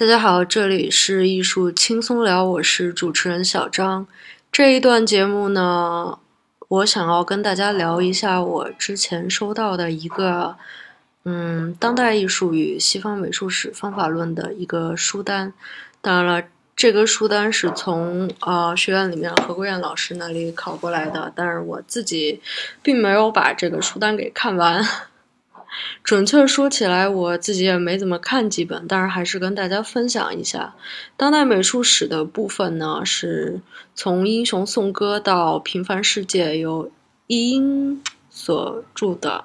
大家好，这里是艺术轻松聊，我是主持人小张。这一段节目呢，我想要跟大家聊一下我之前收到的一个，嗯，当代艺术与西方美术史方法论的一个书单。当然了，这个书单是从呃学院里面何国燕老师那里考过来的，但是我自己并没有把这个书单给看完。准确说起来，我自己也没怎么看几本，但是还是跟大家分享一下当代美术史的部分呢。是从《英雄颂歌》到《平凡世界》，由易英所著的，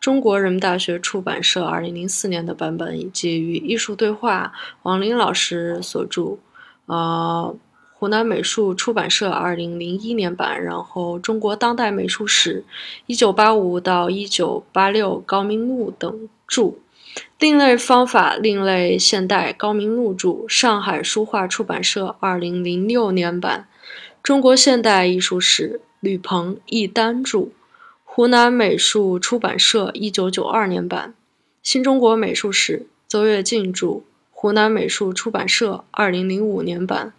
中国人民大学出版社二零零四年的版本，以及与艺术对话王林老师所著，呃。湖南美术出版社二零零一年版，然后《中国当代美术史（一九八五到一九八六）》高明路等著，《另类方法另类现代》高明路著，上海书画出版社二零零六年版，《中国现代艺术史》吕鹏、易丹著，湖南美术出版社一九九二年版，《新中国美术史》邹跃进著，湖南美术出版社二零零五年版。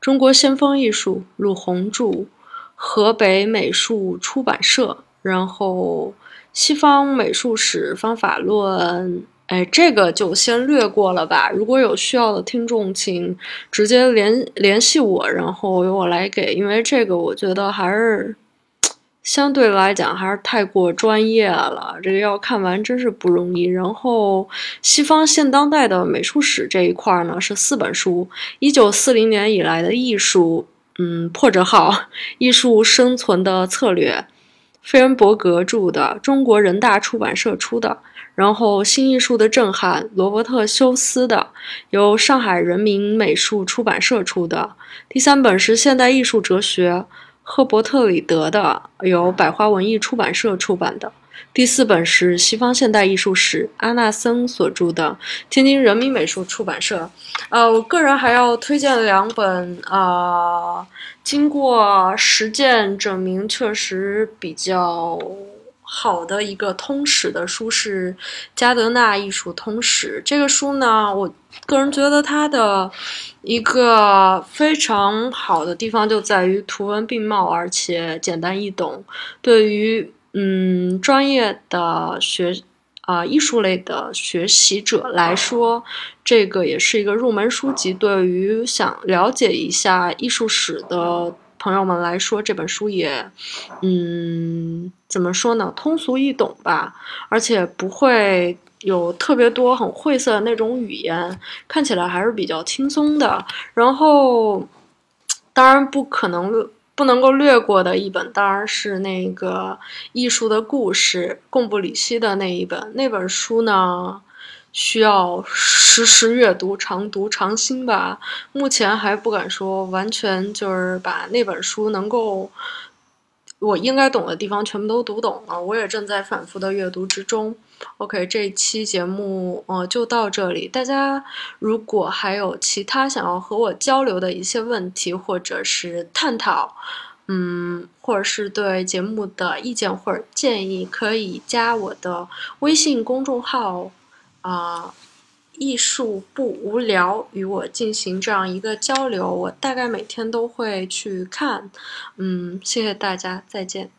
中国先锋艺术，鲁红柱，河北美术出版社。然后，西方美术史方法论，哎，这个就先略过了吧。如果有需要的听众，请直接联联系我，然后由我来给，因为这个我觉得还是。相对来讲还是太过专业了，这个要看完真是不容易。然后西方现当代的美术史这一块呢是四本书：一九四零年以来的艺术，嗯，破折号，艺术生存的策略，费恩伯格著的，中国人大出版社出的。然后新艺术的震撼，罗伯特休斯的，由上海人民美术出版社出的。第三本是现代艺术哲学。赫伯特里德的，由百花文艺出版社出版的第四本是西方现代艺术史，阿纳森所著的，天津人民美术出版社。呃，我个人还要推荐两本，啊，经过实践证明确实比较。好的一个通史的书是《加德纳艺术通史》。这个书呢，我个人觉得它的一个非常好的地方就在于图文并茂，而且简单易懂。对于嗯专业的学啊艺术类的学习者来说，这个也是一个入门书籍。对于想了解一下艺术史的。朋友们来说，这本书也，嗯，怎么说呢？通俗易懂吧，而且不会有特别多很晦涩的那种语言，看起来还是比较轻松的。然后，当然不可能不能够略过的一本，当然是那个《艺术的故事》贡布里希的那一本。那本书呢？需要时时阅读，常读常新吧。目前还不敢说完全就是把那本书能够我应该懂的地方全部都读懂了。我也正在反复的阅读之中。OK，这期节目呃就到这里。大家如果还有其他想要和我交流的一些问题，或者是探讨，嗯，或者是对节目的意见或者建议，可以加我的微信公众号。啊，艺术不无聊，与我进行这样一个交流，我大概每天都会去看。嗯，谢谢大家，再见。